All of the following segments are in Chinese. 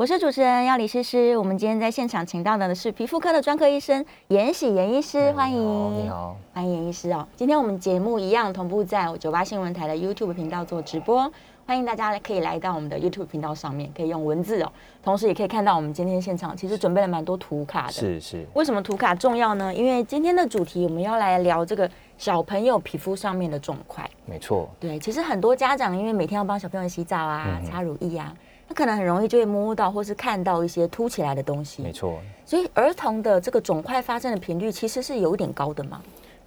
我是主持人要李诗诗。我们今天在现场请到的是皮肤科的专科医生严喜严医师，欢迎。你好，欢迎严医师哦。今天我们节目一样同步在九八新闻台的 YouTube 频道做直播，欢迎大家可以来到我们的 YouTube 频道上面，可以用文字哦，同时也可以看到我们今天现场其实准备了蛮多图卡的。是是，为什么图卡重要呢？因为今天的主题我们要来聊这个小朋友皮肤上面的肿块。没错，对，其实很多家长因为每天要帮小朋友洗澡啊、嗯擦乳液啊，他可能很容易就会摸到或是看到一些凸起来的东西。没错，所以儿童的这个肿块发生的频率其实是有一点高的嘛。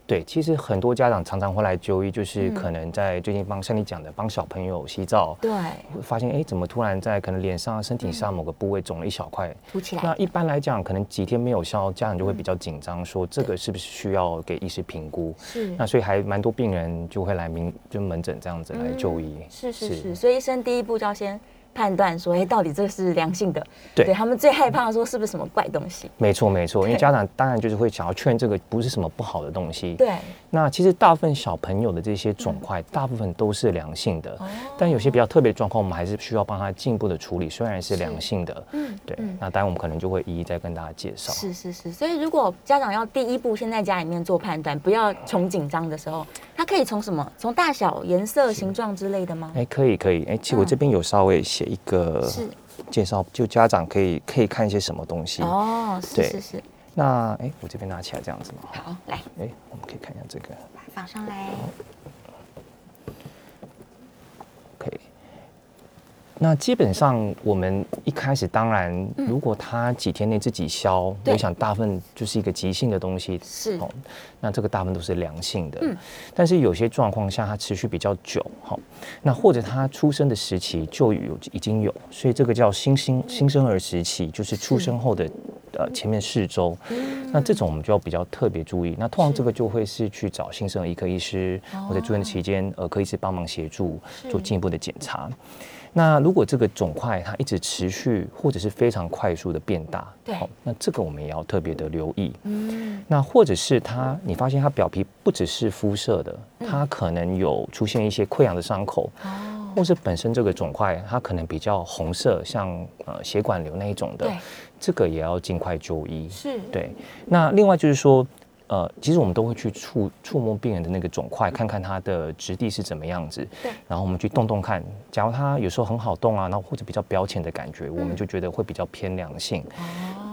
对，其实很多家长常常会来就医，就是嗯可能在最近帮像你讲的，帮小朋友洗澡，对，会发现哎，怎么突然在可能脸上、身体上某个部位肿了一小块？凸起来。那一般来讲，可能几天没有消，家长就会比较紧张，说这个是不是需要给医师评估？是那所以还蛮多病人就会来门就门诊这样子来就医。是是是是，所以医生第一步就要先判断说，哎，到底这是良性的。对他们最害怕说是不是什么怪东西。没错没错，因为家长当然就是会想要劝这个不是什么不好的东西。对，那其实大部分小朋友的这些肿块，大部分都是良性的，哦但有些比较特别的状况，我们还是需要帮他进一步的处理。虽然是良性的，嗯对，嗯那当然我们可能就会一一再跟大家介绍。是是是，所以如果家长要第一步先在家里面做判断，不要从紧张的时候，他可以从什么？从大小、颜色、形状之类的吗？哎，可以可以，哎，其实我这边有稍微写一个介绍，就家长可以可以看一些什么东西。哦，是对。是是，那哎，我这边拿起来这样子嘛，好，来。哎，我们可以看一下这个。放上来。那基本上我们一开始当然，如果他几天内自己消，嗯我想大部分就是一个急性的东西，是。哦，那这个大部分都是良性的。嗯。但是有些状况下它持续比较久，哈、那或者他出生的时期就有已经有，所以这个叫新生新生儿时期，就是出生后的呃前面四周。那这种我们就要比较特别注意。那通常这个就会是去找新生儿医科医师，或者住院期间儿科医师帮忙协助做进一步的检查。那如果这个肿块它一直持续或者是非常快速的变大，对。好那这个我们也要特别的留意。嗯，那或者是它，你发现它表皮不只是肤色的，它可能有出现一些溃疡的伤口，哦，或是本身这个肿块它可能比较红色，像呃血管瘤那一种的对，这个也要尽快就医。是，对，那另外就是说，呃，其实我们都会去触触摸病人的那个肿块，看看它的质地是怎么样子。对然后我们去动动看，假如它有时候很好动啊，然后或者比较表浅的感觉，我们就觉得会比较偏良性。哦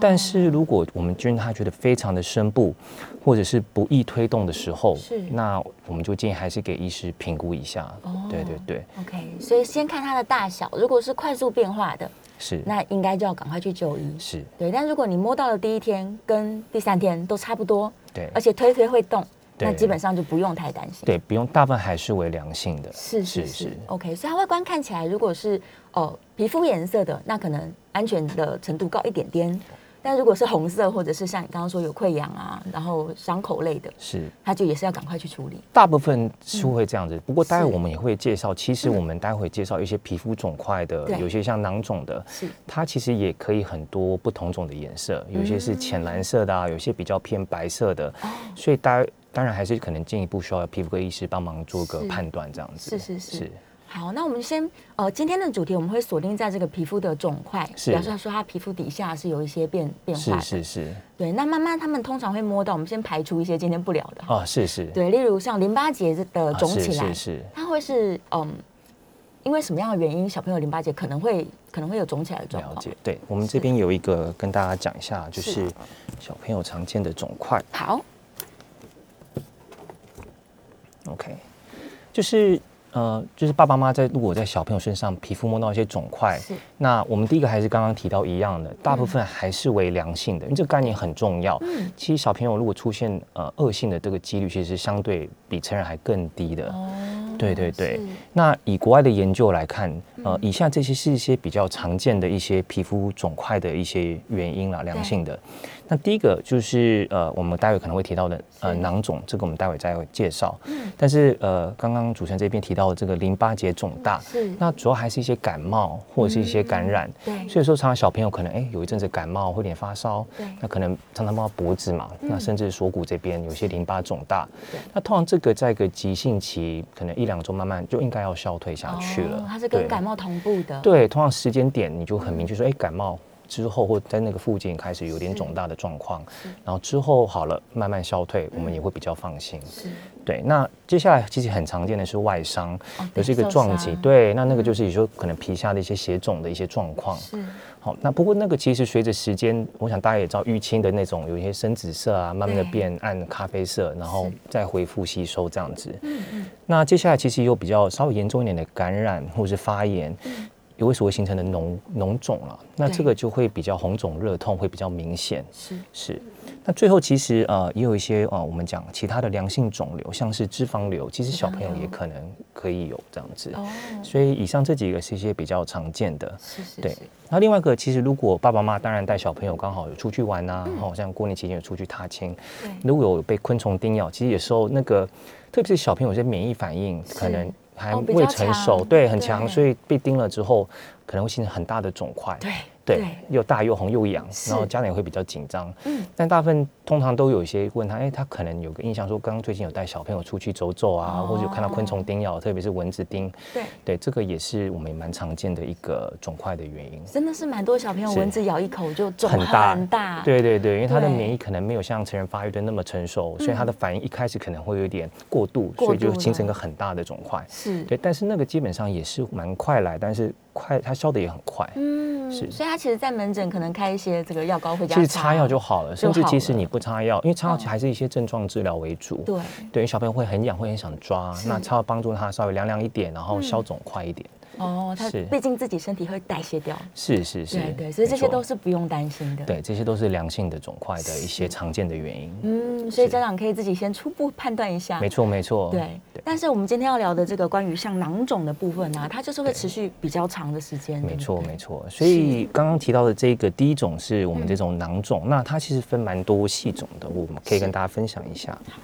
但是如果我们觉得它觉得非常的深部，或者是不易推动的时候是，那我们就建议还是给医师评估一下。哦对对对，OK，所以先看它的大小，如果是快速变化的，是那应该就要赶快去就医。是，对，但如果你摸到了第一天跟第三天都差不多，对而且推推会动，那基本上就不用太担心。对，不用大部分还是为良性的。是是是，OK。所以它外观看起来，如果是哦皮肤颜色的，那可能安全的程度高一点点。但如果是红色，或者是像你刚刚说有溃疡啊，然后伤口类的，是，它就也是要赶快去处理。大部分是会这样子，不过待会我们也会介绍。其实我们待会介绍一些皮肤肿块的，对。有些像囊肿的，是。它其实也可以很多不同种的颜色，有些是浅蓝色的啊，有些比较偏白色的，哦。所以当当然还是可能进一步需要皮肤科医师帮忙做个判断，这样子。是是。是好，那我们先呃，今天的主题我们会锁定在这个皮肤的肿块，是表示说它皮肤底下是有一些变变化的。是是是对，那妈妈他们通常会摸到，我们先排除一些今天不聊的。啊，是是，对，例如像淋巴结的肿起来，是是它会是嗯，因为什么样的原因，小朋友淋巴结可能会可能会有肿起来的状况？了解。对我们这边有一个跟大家讲一下，就是是小朋友常见的肿块。好，OK，就是呃，就是爸爸妈妈在如果在小朋友身上皮肤摸到一些肿块，那我们第一个还是刚刚提到一样的，大部分还是为良性的，因为这个概念很重要。嗯。其实小朋友如果出现呃恶性的这个几率，其实是相对比成人还更低的。哦对对对，那以国外的研究来看，呃，嗯。以下这些是一些比较常见的一些皮肤肿块的一些原因啦，良性的。那第一个就是呃，我们待会可能会提到的呃囊肿，这个我们待会再会介绍。嗯。但是呃，刚刚主持人这边提到的这个淋巴结肿大，是那主要还是一些感冒或者是一些感染。对所以说，常常小朋友可能哎有一阵子感冒，会有点发烧，对那可能常常摸到脖子嘛，那甚至锁骨这边有些淋巴肿大对。那通常这个在一个急性期，可能一两周慢慢就应该要消退下去了。哦它是跟感冒同步的。对，通常时间点你就很明确说，哎，感冒之后或在那个附近开始有点肿大的状况，然后之后好了，慢慢消退，我们也会比较放心。是。对，那接下来其实很常见的是外伤，哦有是一个撞击，对，那那个就是你说可能皮下的一些血肿的一些状况。是。好，那不过那个其实随着时间，我想大家也知道淤青的那种有一些深紫色啊，慢慢的变暗咖啡色，然后再恢复吸收这样子。嗯嗯。那接下来其实有比较稍微严重一点的感染或者是发炎，有为所谓形成的脓脓肿了，那对。这个就会比较红肿热痛，会比较明显。是。是，那最后其实呃也有一些呃我们讲其他的良性肿瘤，像是脂肪瘤，其实小朋友也可能可以有这样子。哦，所以以上这几个是一些比较常见的。对是是。对，那另外一个，其实如果爸爸妈妈当然带小朋友刚好有出去玩呐、好、像过年期间有出去踏青，如果有被昆虫叮咬，其实有时候那个，特别是小朋友有些免疫反应可能还未成熟，强对，很强，所以被叮了之后，可能会形成很大的肿块。对对，又大又红又痒，然后家长也会比较紧张。嗯。但大部分通常都有一些问他，哎，他可能有个印象说，刚刚最近有带小朋友出去走走啊，哦或者有看到昆虫叮咬，特别是蚊子叮。对，对，这个也是我们蛮常见的一个肿块的原因。真的是蛮多小朋友蚊子咬一口就肿很大。很大，对对对，因为他的免疫可能没有像成人发育的那么成熟，所以他的反应一开始可能会有点过度，过所以就形成一个很大的肿块。是，对，但是那个基本上也是蛮快来，但是快它消的也很快。嗯，是。所以他其实，在门诊可能开一些这个药膏回家其实擦药就好了，甚至其实你不擦药，因为擦药其实还是一些症状治疗为主。对，对，小朋友会很痒，会很想抓，那擦药帮助他稍微凉凉一点，然后消肿快一点。哦，他是毕竟自己身体会代谢掉，是是是，对对，所以这些都是不用担心的。，对，这些都是良性的肿块的一些常见的原因。嗯，所以家长可以自己先初步判断一下。没错没错。对，但是我们今天要聊的这个关于像囊肿的部分呢、它就是会持续比较长的时间。没错，没错。所以刚刚提到的这个第一种是我们这种囊肿，那它其实分蛮多细种的，我们可以跟大家分享一下。好，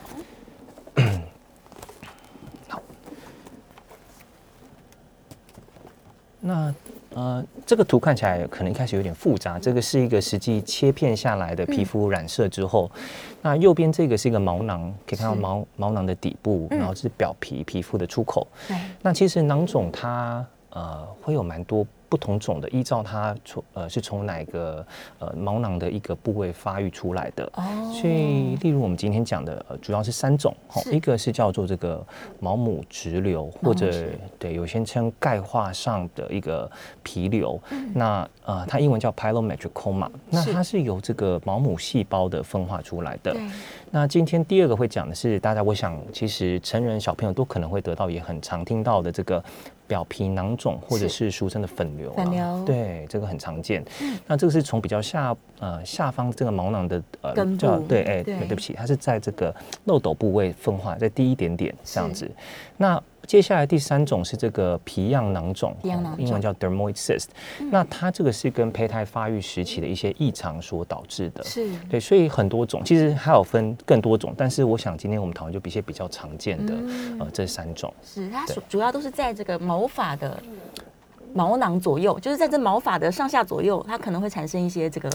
那呃，这个图看起来可能一开始有点复杂，这个是一个实际切片下来的皮肤染色之后，那右边这个是一个毛囊，可以看到毛毛囊的底部，嗯然后是表皮皮肤的出口。对，那其实囊肿它呃会有蛮多不同种的，依照它从呃是从哪个呃毛囊的一个部位发育出来的。哦所以，例如我们今天讲的，呃，主要是三种，一个是叫做这个毛母直瘤，或者对有些称钙化上的一个皮瘤。嗯那呃，它英文叫 pylometricoma，那它是由这个毛母细胞的分化出来的。那今天第二个会讲的是，大家我想其实成人小朋友都可能会得到，也很常听到的这个表皮囊肿，或者是俗称的粉瘤、啊。粉瘤对，这个很常见。嗯那这个是从比较下呃下方这个毛囊的呃根部叫对，哎、对对不起，它是在这个漏斗部位分化，在低一点点这样子。那接下来第三种是这个皮样囊肿，皮样囊肿。英文叫 dermoid cyst、那它这个是跟胚胎发育时期的一些异常所导致的。是，对，所以很多种，其实还有分更多种，但是我想今天我们讨论就比一些比较常见的、嗯。呃这三种。是它主主要都是在这个毛发的毛囊左右，就是在这毛发的上下左右，它可能会产生一些这个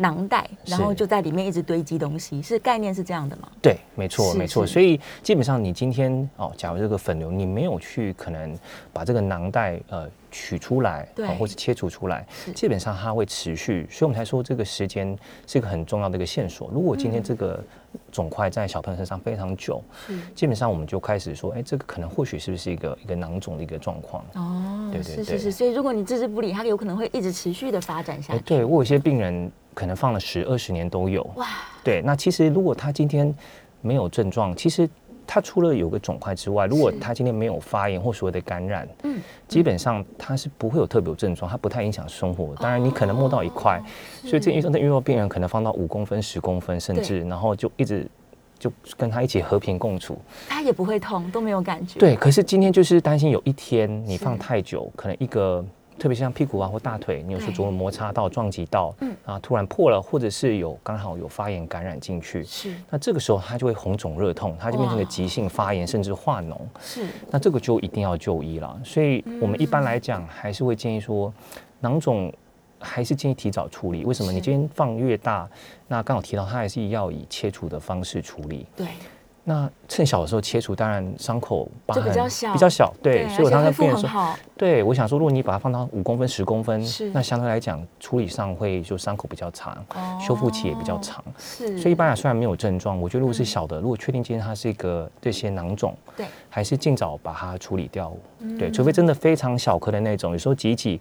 囊袋，然后就在里面一直堆积东西，是概念是这样的吗？对，没错，没错。所以基本上你今天哦，假如这个粉瘤你没有去可能把这个囊袋呃取出来，对哦或者切除出来，基本上它会持续，所以我们才说这个时间是一个很重要的一个线索。如果今天这个肿块在小朋友身上非常久，嗯基本上我们就开始说，哎，这个可能或许是不是一个一个囊肿的一个状况。哦，对对对是是是，所以如果你置之不理，它有可能会一直持续的发展下哎，去。对我有些病人可能放了十二十年都有。哇，对，那其实如果他今天没有症状，其实他除了有个肿块之外，如果他今天没有发炎或所谓的感染，嗯，基本上他是不会有特别有症状，他不太影响生活。当然，你可能摸到一块，所以这遇到遇到病人可能放到五公分、十公分，甚至然后就一直就跟他一起和平共处。他也不会痛，都没有感觉。对，可是今天就是担心有一天你放太久，可能一个特别像屁股啊或大腿，你有时候对琢磨摩擦到、撞击到，嗯啊，突然破了，或者是有刚好有发炎感染进去，是那这个时候它就会红肿热痛，它就变成哇个急性发炎，甚至化脓。是，那这个就一定要就医了。所以我们一般来讲还是会建议说，囊肿还是建议提早处理。为什么？你今天放越大，那刚好提到它还是要以切除的方式处理。对，那趁小的时候切除，当然伤口疤就比痕较小比较小，对，所以我而且恢复刚才变成说，对我想说，如果你把它放到五公分、十公分是，那相对来讲处理上会就伤口比较长，修复期也比较长。哦是，所以一般来虽然没有症状，我觉得如果是小的，如果确定今天它是一个这些囊肿，对，还是尽早把它处理掉。嗯对，除非真的非常小颗的那种，有时候挤一挤，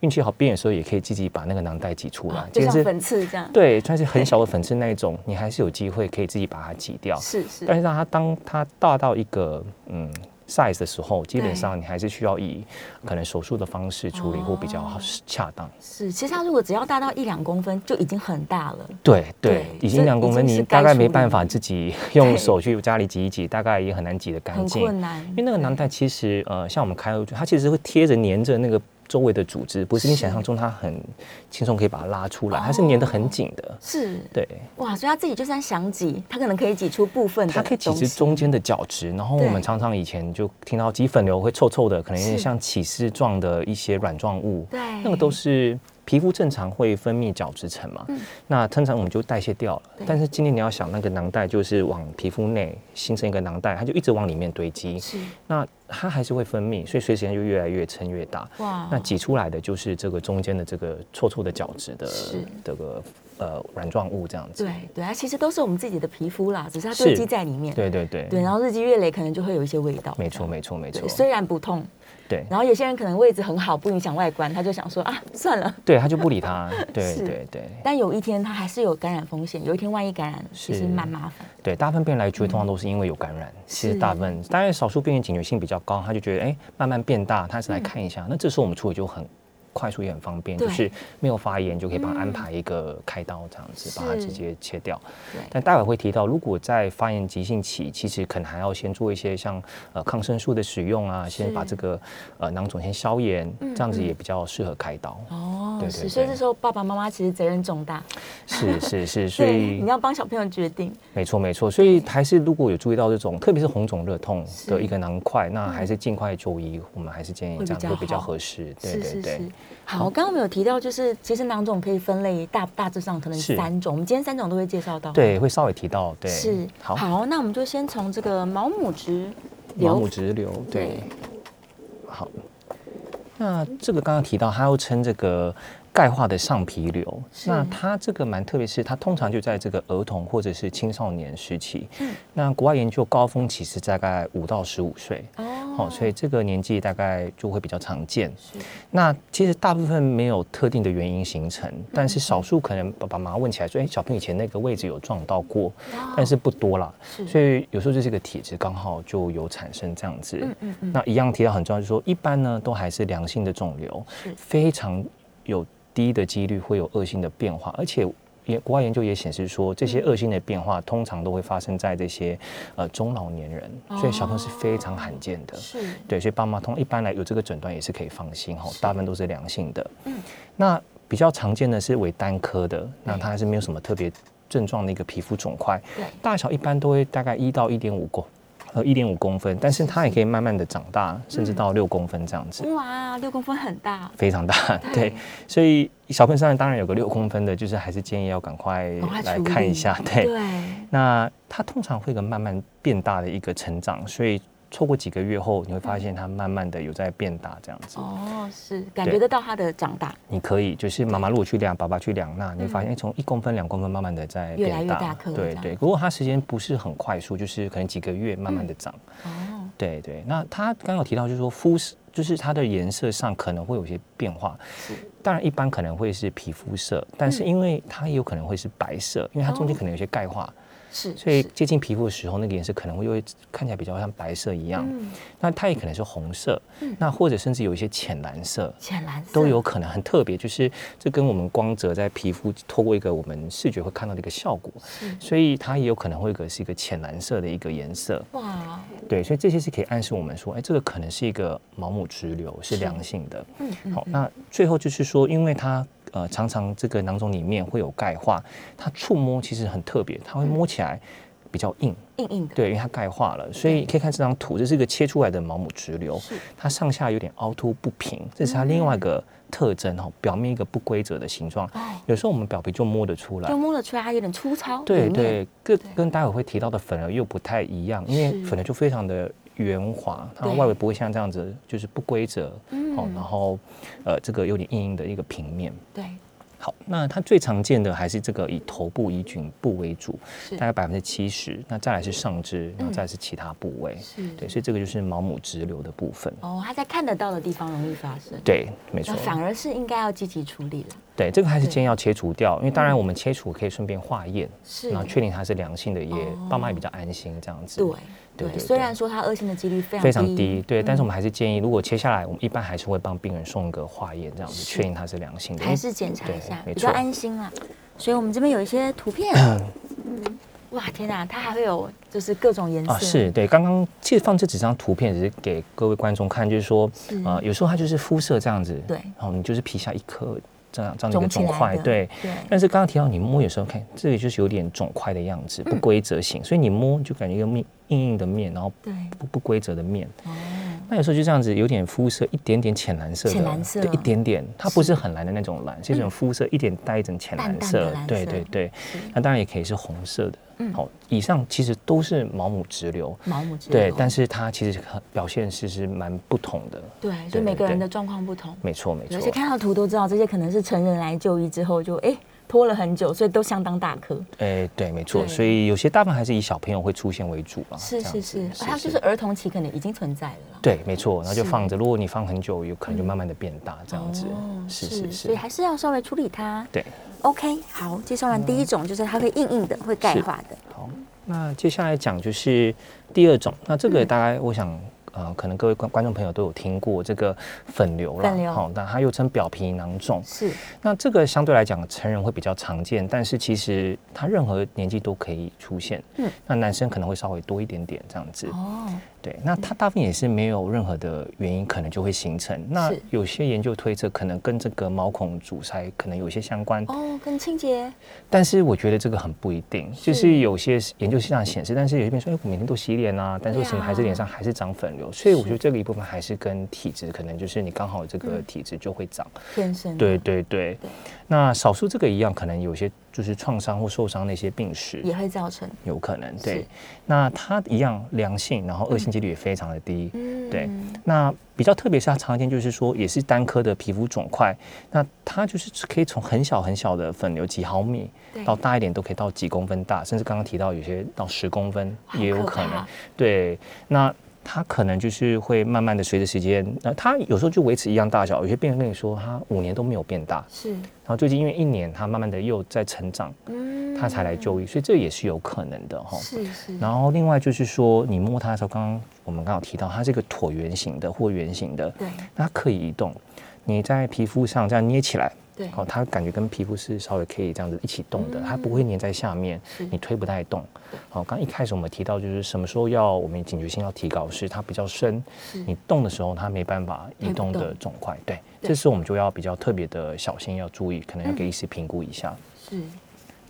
运气好变的时候也可以自己把那个囊袋挤出来啊。就像是粉刺这样，对，算是很小的粉刺那一种，你还是有机会可以自己把它挤掉。是是，但是让它当它大到一个嗯 size 的时候，基本上你还是需要以可能手术的方式处理哦或比较恰当。是，其实它如果只要大到一两公分，就已经很大了。对对对，已这经两公分，你大概没办法自己用手去家里挤一挤，大概也很难挤得干很净。困难，因为那个囊袋其实呃，像我们开，它其实会贴着粘着那个周围的组织，不是你想象中它很轻松可以把它拉出来，它是粘得很紧的。是。对，哇，所以他自己就算想挤，他可能可以挤出部分的它可以挤出中间的角质，然后我们常常以前就听到挤粉瘤会臭臭的，可能有点像起丝状的一些软状物，对，那个都是皮肤正常会分泌角质层嘛，嗯那通常我们就代谢掉了对。但是今天你要想，那个囊袋就是往皮肤内形成一个囊袋，它就一直往里面堆积，是那它还是会分泌，所以随时间就越来越撑越大。哇，那挤出来的就是这个中间的这个臭臭的角质的是这个呃软状物这样子。对对，它其实都是我们自己的皮肤啦，只是它堆积在里面。对对对对，然后日积月累，可能就会有一些味道。没错没错没错对，，虽然不痛，对然后有些人可能位置很好，不影响外观，他就想说啊，算了。对，他就不理他。对对对但有一天他还是有感染风险，有一天万一感染，其实是蛮麻烦。对，大部分病人来就会通常都是因为有感染，其是实大部分当然少数病人警觉性比较高，他就觉得哎慢慢变大，他是来看一下，那这时候我们处理就很。快速也很方便，就是没有发炎就可以帮他安排一个开刀这样子，把它直接切掉。但待会会提到，如果在发炎急性期，其实可能还要先做一些像呃抗生素的使用啊，先把这个呃囊肿先消炎，嗯这样子也比较适合开刀。哦，对对是，所以这时候爸爸妈妈其实责任重大，是是是，所，以你要帮小朋友决定。没错没错，所以还是如果有注意到这种，特别是红肿热痛的一个囊块，那还是尽快就医，我们还是建议这样会比较合适。对对对是是是。。好，刚刚我们有提到，就是其实囊肿可以分类大大致上可能是。三种，我们今天三种都会介绍到。对，会稍微提到，对，是好，好，那我们就先从这个毛母直毛母直瘤，对。对，好。那这个刚刚提到，它又称这个钙化的上皮瘤。那它这个蛮特别，是它通常就在这个儿童或者是青少年时期。嗯那国外研究高峰期是大概五到十五岁。哦好、所以这个年纪大概就会比较常见。是那其实大部分没有特定的原因形成，但是少数可能爸爸妈妈问起来说，哎、小朋友以前那个位置有撞到过，但是不多了。是所以有时候就是个体质刚好就有产生这样子。嗯嗯嗯那一样提到很重要，就是说一般呢都还是良性的肿瘤是，非常有低的几率会有恶性的变化，而且。也国外研究也显示说，这些恶性的变化通常都会发生在这些呃中老年人，所以小朋友是非常罕见的。是对，所以爸妈通一般来有这个诊断也是可以放心哈，大部分都是良性的。嗯那比较常见的是为单颗的，那它还是没有什么特别症状的一个皮肤肿块，大小一般都会大概一到一点五公。呃，一点五公分，但是它也可以慢慢的长大，甚至到六公分这样子，哇，六公分很大，非常大。对对，所以小朋友身上当然有个六公分的，就是还是建议要赶快来看一下。对，对，那它通常会有个慢慢变大的一个成长，所以错过几个月后，你会发现它慢慢的有在变大这样子。哦，是感觉得到它的长大，你可以就是妈妈如果去量，爸爸去量，那你会发现哎从一公分、两公分慢慢的在越来变大。越大颗这样对对，如果它时间不是很快速，就是可能几个月慢慢的长。哦，对对，那它刚刚有提到，就是说肤色，就是它的颜色上可能会有些变化。当然，一般可能会是皮肤色，但是因为它也有可能会是白色，因为它中间可能有些钙化，是，所以接近皮肤的时候，那个颜色可能会又会看起来比较像白色一样。嗯。那它也可能是红色，那或者甚至有一些浅蓝色。浅蓝色。都有可能很特别，就是这跟我们光泽在皮肤透过一个我们视觉会看到的一个效果，所以它也有可能会有个是一个浅蓝色的一个颜色。哇，对，所以这些是可以暗示我们说，哎，这个可能是一个毛母直流，是良性的。嗯嗯好，那最后就是说，因为它呃常常这个囊肿里面会有钙化，它触摸其实很特别，它会摸起来比较硬，硬硬的，对，因为它钙化了，所以可以看这张图，这是一个切出来的毛母直流是，它上下有点凹凸不平，这是它另外一个特征哈，表面一个不规则的形状。哦，有时候我们表皮就摸得出来就，摸得出来它有点粗糙，对对，跟跟待会会提到的粉瘤又不太一样，因为粉瘤就非常的圆滑，它对。外围不会像这样子就是不规则，嗯。哦，然后呃这个有点硬硬的一个平面。对，好，那它最常见的还是这个以头部以颈部为主，大概百分之七十，那再来是上肢，然后嗯再来是其他部位。是，对，所以这个就是毛母直流的部分。哦，它在看得到的地方容易发生，对，没错。反而是应该要积极处理了，对，这个还是对。建议要切除掉，因为当然我们切除可以顺便化验，是，然后确定它是良性的，也哦。爸妈也比较安心这样子。对对对虽对然说它恶性的几率非常非常低，对，但是我嗯们还是建议，如果切下来，我们一般还是会帮病人送一个化验，这样子是确定它是良性的。还是检查一下，比较安心啦。所以我们这边有一些图片，嗯，哇，天哪，它还会有就是各种颜色，啊，是对，刚刚其实放这几张图片只是给各位观众看，就是说，是呃，有时候它就是肤色这样子，对然后你就是皮下一颗这样这样的一个肿块，对。对，但是刚刚提到你摸，有时候看这里就是有点肿块的样子，不嗯规则型，所以你摸就感觉一个面硬硬的面，然后对，不不规则的面。哦，那有时候就这样子，有点肤色一点点浅蓝色的，浅蓝色对，一点点，它不是很蓝的那种蓝，是一种肤色一点带一种浅蓝色，对对对。那当然也可以是红色的。嗯好，以上其实都是毛母直流，毛母直对流，但是它其实很表现其实蛮不同的，对，所以每个人的状况不同，没错没错而且。看到图都知道，这些可能是成人来就医之后就哎拖了很久，所以都相当大颗。哎，对，没错，所以有些大部分还是以小朋友会出现为主啊。是是是，它就是儿童期可能已经存在了啦。对，没错，然后就放着，如果你放很久，有可能就嗯慢慢的变大，这样子哦，是是是，所以还是要稍微处理它。对。OK，好，介绍完第一种就是它会硬硬的，会钙化的。好，那接下来讲就是第二种，那这嗯个大概我想。呃，可能各位观观众朋友都有听过这个粉瘤啦，粉瘤好，那它又称表皮囊肿。是那这个相对来讲，成人会比较常见，但是其实它任何年纪都可以出现。那男生可能会稍微多一点点这样子。哦，对，那它大部分也是没有任何的原因，可能就会形成。那有些研究推测，可能跟这个毛孔阻塞可能有一些相关，哦，跟清洁但是我觉得这个很不一定。就是有些研究是这样显示，但是有些人说，哎，我每天都洗脸啊，但是为什么还是脸上还是长粉瘤？所以我觉得这个一部分还是跟体质，可能就是你刚好这个嗯体质就会长。天生对对对对。那少数这个一样，可能有些就是创伤或受伤那些病史。也会造成。有可能是对，那它一样良性，然后恶性几率也非常的低。嗯对那比较特别是它常见就是说也是单颗的皮肤肿块，那它就是可以从很小很小的粉瘤几毫米到大一点都可以到几公分大，甚至刚刚提到有些到十公分也有可可能怕。对，那它可能就是会慢慢的随着时间，那它有时候就维持一样大小，有些病人跟你说他五年都没有变大，是，然后最近因为一年它慢慢的又在成长，嗯他才来就医，所以这也是有可能的哈。是是，然后另外就是说，你摸它的时候，刚刚我们刚好提到，它是一个椭圆形的或圆形的，对那它可以移动。你在皮肤上这样捏起来，它感觉跟皮肤是稍微可以这样子一起动的，它不会粘在下面，你推不太动。好、刚一开始我们提到就是什么时候要我们警觉性要提高，是它比较深，你动的时候它没办法移动的肿块，对，这时候我们就要比较特别的小心，要注意，可能要嗯给医师评估一下。是。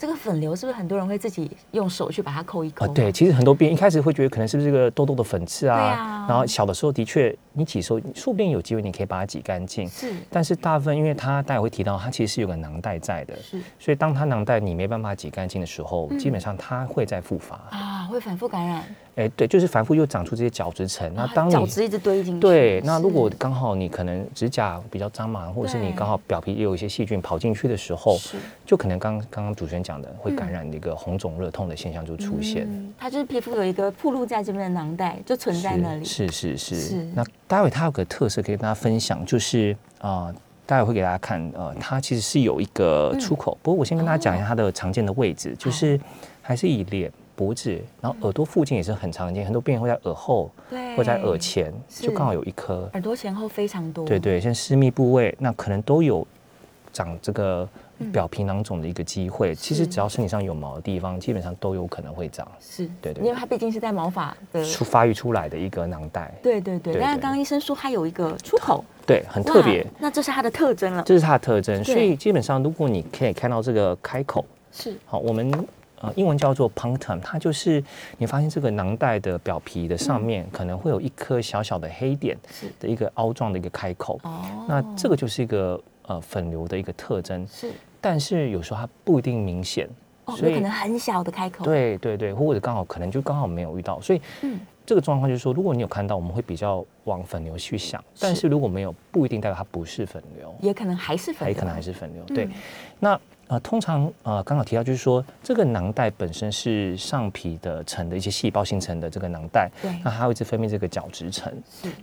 这个粉瘤是不是很多人会自己用手去把它抠一抠？哦，啊？对，其实很多病人一开始会觉得可能是不是这个痘痘的粉刺啊，对啊。然后小的时候的确你挤的时候，说不定有机会你可以把它挤干净，是。但是大部分因为它待会会提到它其实是有个囊袋在的，是。所以当它囊袋你没办法挤干净的时候，嗯。基本上它会再复发。啊，会反复感染，哎，对，就是反复又长出这些角质层。那啊当你角质一直堆进去。对，那如果是刚好你可能指甲比较脏嘛，或者是你对刚好表皮也有一些细菌跑进去的时候，是就可能刚刚刚主持人讲的会感染的一个红肿热痛的现象就出现。嗯它就是皮肤有一个暴露在这边的囊袋，就存在那里。是是是。那待会它有个特色可以跟大家分享，就是啊、呃待会会给大家看，呃，它其实是有一个出口。不过我先跟大家讲一下它的常见的位置，就是还是以脸、脖子，然后耳朵附近也是很常见，很多病人会在耳后对，或在耳前，就刚好有一颗。耳朵前后非常多。对对，像私密部位，那可能都有长这个表皮囊肿的一个机会。其实只要身体上有毛的地方，基本上都有可能会长。是，对对因为它毕竟是在毛发的出发育出来的一个囊袋。对对对，对对但是刚刚医生说它有一个出口，对，很特别，那这是它的特征了。这是它的特征。所以基本上，如果你可以看到这个开口，是好，我们呃英文叫做 punctum，它就是你发现这个囊袋的表皮的上面可能会有一颗小小的黑点是的一个凹状的一个开口。哦，那这个就是一个呃粉瘤的一个特征，是但是有时候它不一定明显，哦，所以有可能很小的开口。，对对对，或者刚好可能就刚好没有遇到，所以嗯这个状况就是说，如果你有看到，我们会比较往粉瘤去想，但是如果没有，不一定代表它不是粉瘤，也可能还是粉瘤，它也可能还是粉瘤。嗯对，那呃，通常呃，刚好提到就是说，这个囊袋本身是上皮的层的一些细胞形成的这个囊袋，对那它会一直分泌这个角质层，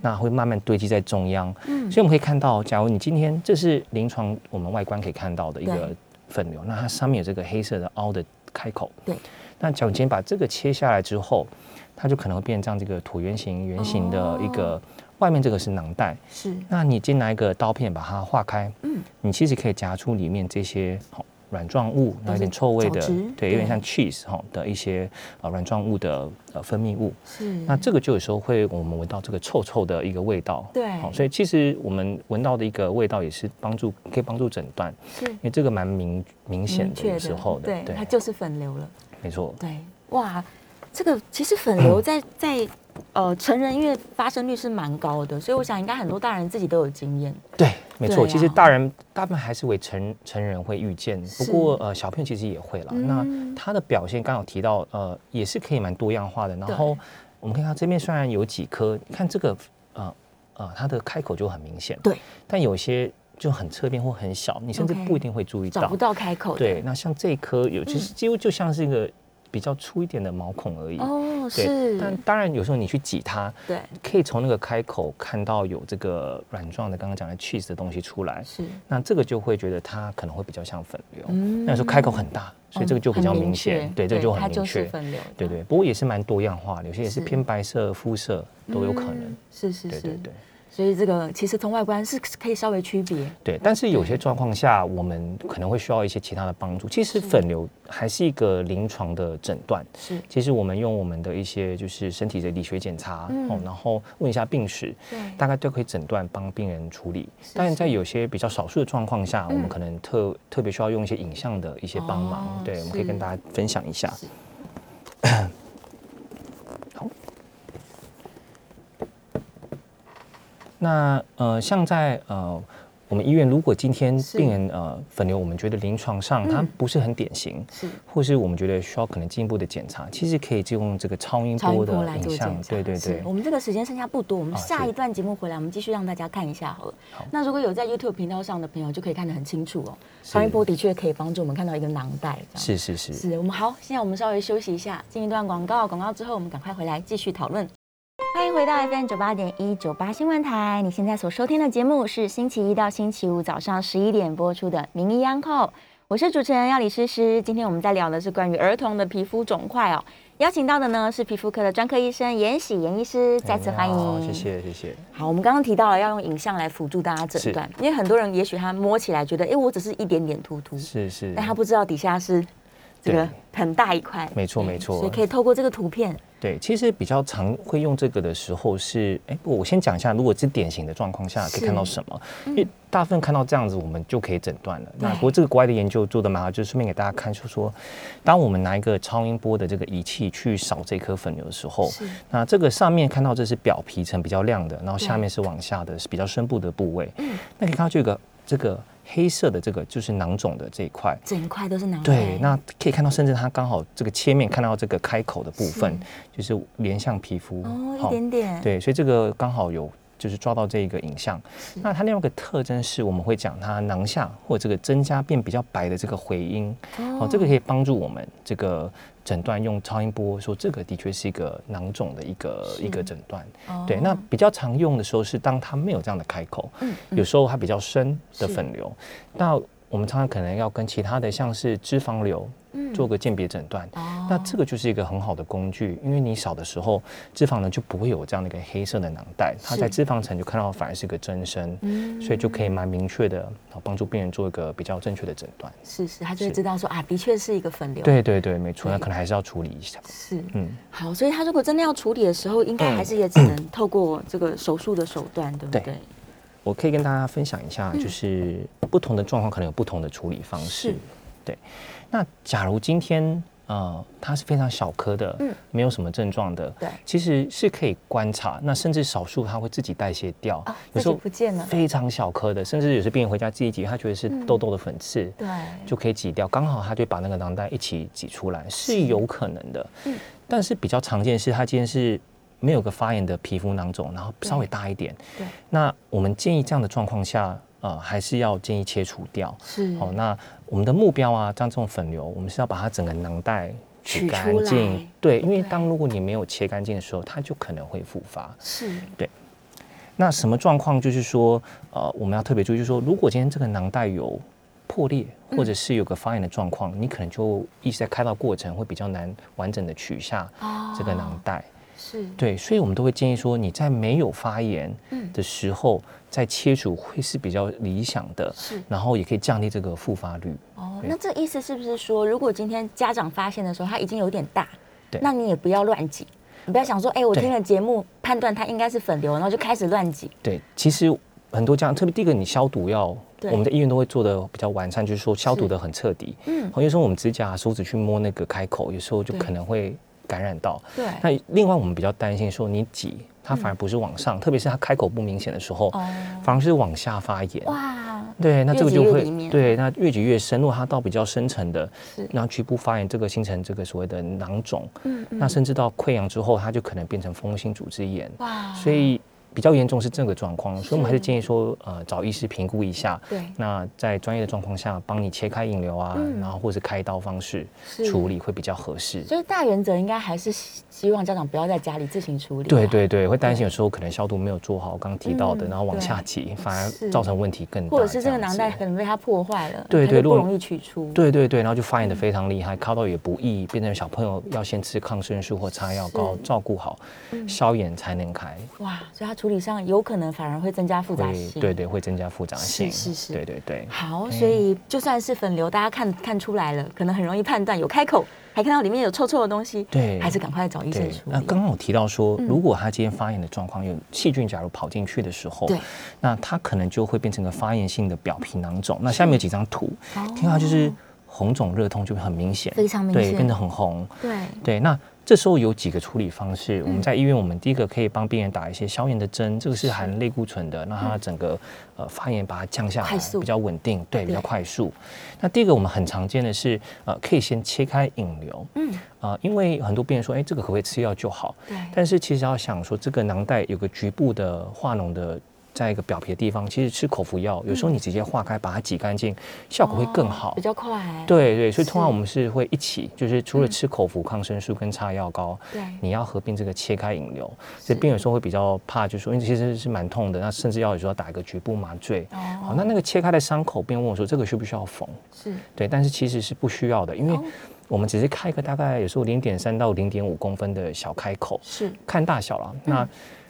那会慢慢堆积在中央。嗯所以我们可以看到，假如你今天这是临床我们外观可以看到的一个对粉瘤，那它上面有这个黑色的凹的开口。对。那假如今天把这个切下来之后，它就可能会变成这样这个椭圆形、圆形的一个，哦外面这个是囊袋。是那你今天拿一个刀片把它划开，嗯你其实可以夹出里面这些好软状物，然后有点臭味的对，有点像 cheese 哈的一些呃软状物的呃分泌物。是，那这个就有时候会我们闻到这个臭臭的一个味道，对。好，所以其实我们闻到的一个味道也是帮助可以帮助诊断，是。因为这个蛮明明显的时候的，对，它就是粉瘤了。没错，对，哇，这个其实粉嗯瘤 在在呃成人，因为发生率是蛮高的，所以我想应该很多大人自己都有经验。对，没错。啊其实大人大部分还是为成成人会遇见，不过呃小朋友其实也会了。嗯那他的表现刚好提到呃也是可以蛮多样化的。然后我们可以看到这边虽然有几颗，你看这个呃呃它的开口就很明显，对，但有些就很侧边或很小，你甚至不一定会注意到找不。到开口。对，那像这一颗有，其实几乎就像是一个比较粗一点的毛孔而已。哦，对，是，但当然有时候你去挤它，对，可以从那个开口看到有这个软状的刚刚讲的 cheese 的东西出来，是，那这个就会觉得它可能会比较像粉瘤。嗯那时候开口很大，所以这个就比较明显，确对，这个就很明确。粉瘤。对对，不过也是蛮多样化的，有些也是是偏白色、肤色都有可能嗯。是是是，对对对所以这个其实从外观是可以稍微区别。对，但是有些状况下，我们可能会需要一些其他的帮助。其实粉瘤还是一个临床的诊断，是，其实我们用我们的一些就是身体的理学检查，嗯哦，然后问一下病史，对，大概都可以诊断帮病人处理。是但是在有些比较少数的状况下，我嗯们可能特特别需要用一些影像的一些帮忙。哦对，我们可以跟大家分享一下。是好。那呃，像在呃我们医院，如果今天病人呃粉瘤，我们觉得临床上它嗯不是很典型，是或是我们觉得需要可能进一步的检查，其实可以就用这个超音波的来做影像检，查。对对对我。们这个时间剩下不多，我们下一段节目回来，我们继续让大家看一下好了好。那如果有在 YouTube 频道上的朋友，就可以看得很清楚哦。超音波的确可以帮助我们看到一个囊袋，是是是，是我们好，现在我们稍微休息一下，进一段广告，广告之后我们赶快回来继续讨论。欢迎回到 FM 九八点一九八新闻台，你现在所收听的节目是星期一到星期五早上十一点播出的《名医央叩》，我是主持人要李诗诗。今天我们在聊的是关于儿童的皮肤肿块哦，邀请到的呢是皮肤科的专科医生严喜严医师，再次欢迎。谢谢谢谢。好，我们刚刚提到了要用影像来辅助大家诊断，因为很多人也许他摸起来觉得，哎，我只是一点点突突，是是，但他不知道底下是这个很大一块，没错对没错。所以可以透过这个图片，对，其实比较常会用这个的时候是，哎，我先讲一下，如果是典型的状况下可以看到什么，因为大部分看到这样子，我们就可以诊断了。那不过这个国外的研究做的蛮好，就是顺便给大家看，就说，当我们拿一个超音波的这个仪器去扫这颗粉瘤的时候，那这个上面看到这是表皮层比较亮的，然后下面是往下的，是比较深部的部位。嗯。那可以看到这个这个黑色的这个就是囊肿的这一块。整块都是囊袋。对，那可以看到，甚至它刚好这个切面看到这个开口的部分，就是连向皮肤，哦，一好点点，对，所以这个刚好有就是抓到这一个影像。那它另外一个特征是我们会讲它囊下或者这个增加变比较白的这个回音，哦，这个可以帮助我们这个诊断用超音波说这个的确是一个囊肿的一个一个诊断。哦。对，那比较常用的时候是当它没有这样的开口，嗯有时候它比较深的粉瘤，那我们常常可能要跟其他的像是脂肪瘤做个鉴别诊断。哦那这个就是一个很好的工具，因为你少的时候，脂肪呢就不会有这样的一个黑色的囊袋，它在脂肪层就看到反而是个增生，嗯所以就可以蛮明确的帮助病人做一个比较正确的诊断。是是，他就会知道说啊，的确是一个粉瘤。，对对对，没错，那可能还是要处理一下。是。嗯，好，所以他如果真的要处理的时候，应该还是也只能透过这个手术的手段，对不对对？我可以跟大家分享一下，就是不同的状况可能有不同的处理方式是。对，那假如今天呃它是非常小颗的，嗯。没有什么症状的，对。其实是可以观察，那甚至少数它会自己代谢掉，啊，自己不见了。非常小颗的，甚至有些病人回家自己挤，他觉得是痘痘的粉刺，对，就可以挤掉，刚好他就把那个囊袋一起挤出来，是。有可能的。嗯。但是比较常见是，他今天是没有个发炎的皮肤囊肿，然后稍微大一点。对，那我们建议这样的状况下，呃，还是要建议切除掉。是哦，那我们的目标啊，像这种粉瘤，我们是要把它整个囊袋取取干净。对，因为对当如果你没有切干净的时候，它就可能会复发。是，对那什么状况？就是说，呃，我们要特别注意，就是说，如果今天这个囊袋有破裂，嗯或者是有个发炎的状况，你可能就一直在开刀过程会比较难完整的取下哦这个囊袋。是，对，所以我们都会建议说，你在没有发炎嗯的时候，再切除会是比较理想的，是。然后也可以降低这个复发率。哦，那这意思是不是说，如果今天家长发现的时候，他已经有点大，对那你也不要乱挤，你不要想说，哎，我对听了节目判断他应该是粉瘤，然后就开始乱挤。对，其实很多家长，特别第一个，你消毒要，我们在医院都会做的比较完善，就是说消毒的很彻底。嗯，有时候我们指甲、手指去摸那个开口，有时候就可能会感染到。对，那另外我们比较担心说，你挤它反而不是往上，特别是它开口不明显的时候，哦，反而是往下发炎。哇，对，那这个就会对，那越挤越深。如果它到比较深层的是，然后局部发炎，这个形成这个所谓的囊肿，嗯嗯那甚至到溃疡之后，它就可能变成风性组织炎。哇，所以比较严重是这个状况，所以我们还是建议说，呃，找医师评估一下。对那在专业的状况下，帮你切开引流啊，嗯然后或是开刀方式处理会比较合适。所以大原则应该还是希希望家长不要在家里自行处理啊。对对对，会担心有时候可能消毒没有做好，刚刚提到的，嗯然后往下挤，反而造成问题更大。或者是这个囊袋可能被它破坏了，对对不容易取出。对对对，然后就发炎的非常厉害，靠到也不易，变成小朋友要先吃抗生素或擦药膏，照顾好，嗯消炎才能开。哇，所以它处理上有可能反而会增加复杂性。对对会增加复杂性。是是对对对。好，所以就算是粉瘤，大家看看出来了，可能很容易判断有开口，还看到里面有臭臭的东西，对还是赶快找医生处理，那。刚刚我提到说，嗯如果他今天发炎的状况有细菌，假如跑进去的时候，对，那它可能就会变成个发炎性的表皮囊肿。那下面有几张图，哦听到就是红肿热痛就会很明显，非常明对，显变得很红。对，对，那这时候有几个处理方式。我嗯们在医院，我们第一个可以帮病人打一些消炎的针，这个是是。含类固醇的，让它整个呃发炎把它降下来，比较稳定，对，比较快速。那第一个我们很常见的是，呃，可以先切开引流，嗯，啊，因为很多病人说，哎，这个可不可以吃药就好？对，但是其实要想说，这个囊袋有个局部的化脓的，在一个表皮的地方，其实吃口服药，有时候你直接化开把它挤干净，效果会更哦好比。较快。对对，所以通常我们是会一起，就是除了嗯吃口服抗生素跟擦药膏，对，你要合并这个切开引流。所以病人有时候会比较怕，就说因为其实是蛮痛的，那甚至要有时候要打一个局部麻醉。好，哦那那个切开的伤口，病人问我说这个需不需要缝？是对，但是其实是不需要的，因为哦我们只是开一个大概有时候零点三到零点五公分的小开口，是，看大小了。那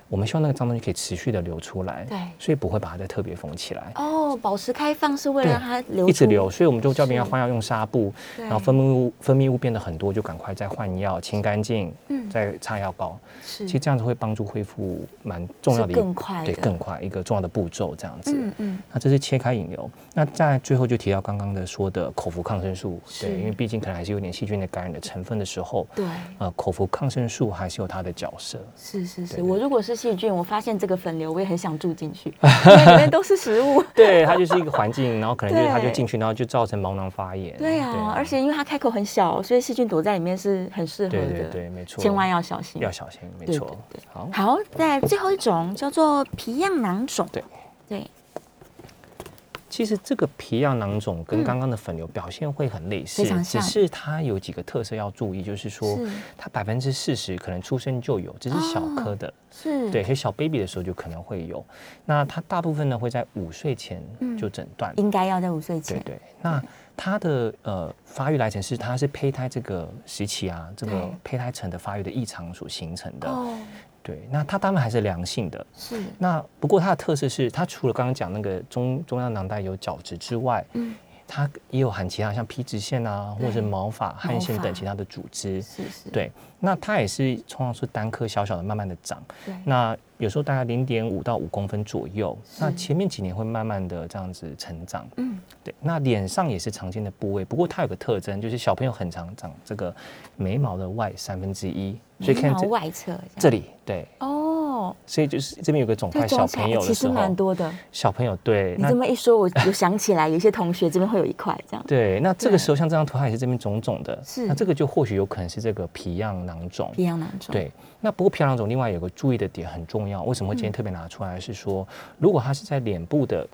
我们希望那个脏东西可以持续的流出来，对。所以不会把它再特别封起来。哦，保持开放是为了对让它流出一直流，所以我们就叫病人是换药用纱布，然后分泌物分泌物变得很多，就赶快再换药清干净，嗯。再擦药膏。是。其实这样子会帮助恢复蛮重要的一是更快对更快一个重要的步骤，这样子。嗯嗯。那这是切开引流，那在最后就提到刚刚的说的口服抗生素，是。对，因为毕竟可能还是有点细菌的感染的成分的时候，对。呃，口服抗生素还是有它的角色。是是是，对。我如果是细菌，我发现这个粉瘤，我也很想住进去，因为里面都是食物。对，它就是一个环境，然后可能就是它就进去，然后就造成毛囊发炎。对啊，而且因为它开口很小，所以细菌躲在里面是很适合的。对对对，没错，千万要小心。要小心，没错。好，好，在最后一种叫做皮样囊肿。对对，其实这个皮样囊肿跟刚刚的粉瘤表现会很类似，只是它有几个特色要注意，就是说它百分之四十可能出生就有，只是小颗的，是，对，所以小 baby 的时候就可能会有。那它大部分呢会在五岁前就诊断，应该要在五岁对前，对对。那它的呃发育来程是它是胚胎这个时期啊，这个胚胎层的发育的异常所形成的。哦，对，那它当然还是良性的。是，那不过它的特色是，它除了刚刚讲那个中中央囊袋有角质之外，嗯，它也有含其他像皮脂腺啊，或者是毛发、汗腺等其他的组织。是是，对，那它也是通常是单颗小小的，慢慢的长。那有时候大概零点五到五公分左右。那前面几年会慢慢的这样子成长。嗯，对。那脸上也是常见的部位，不过它有个特征，就是小朋友很常长这个眉毛的外三分之一，所以看这外侧这里，对，哦，所以就是这边有个肿块，小朋友其实蛮多的。小朋友对，你这么一说，我我想起来，有些同学这边会有一块这样。对，那这个时候像这张图，它也是这边肿肿的，是那这个就或许有可能是这个皮样囊肿。皮样囊肿，，对，那不过皮样囊肿另外有个注意的点很重要，为什么会今天特别拿出来？是说，如果它是在脸部的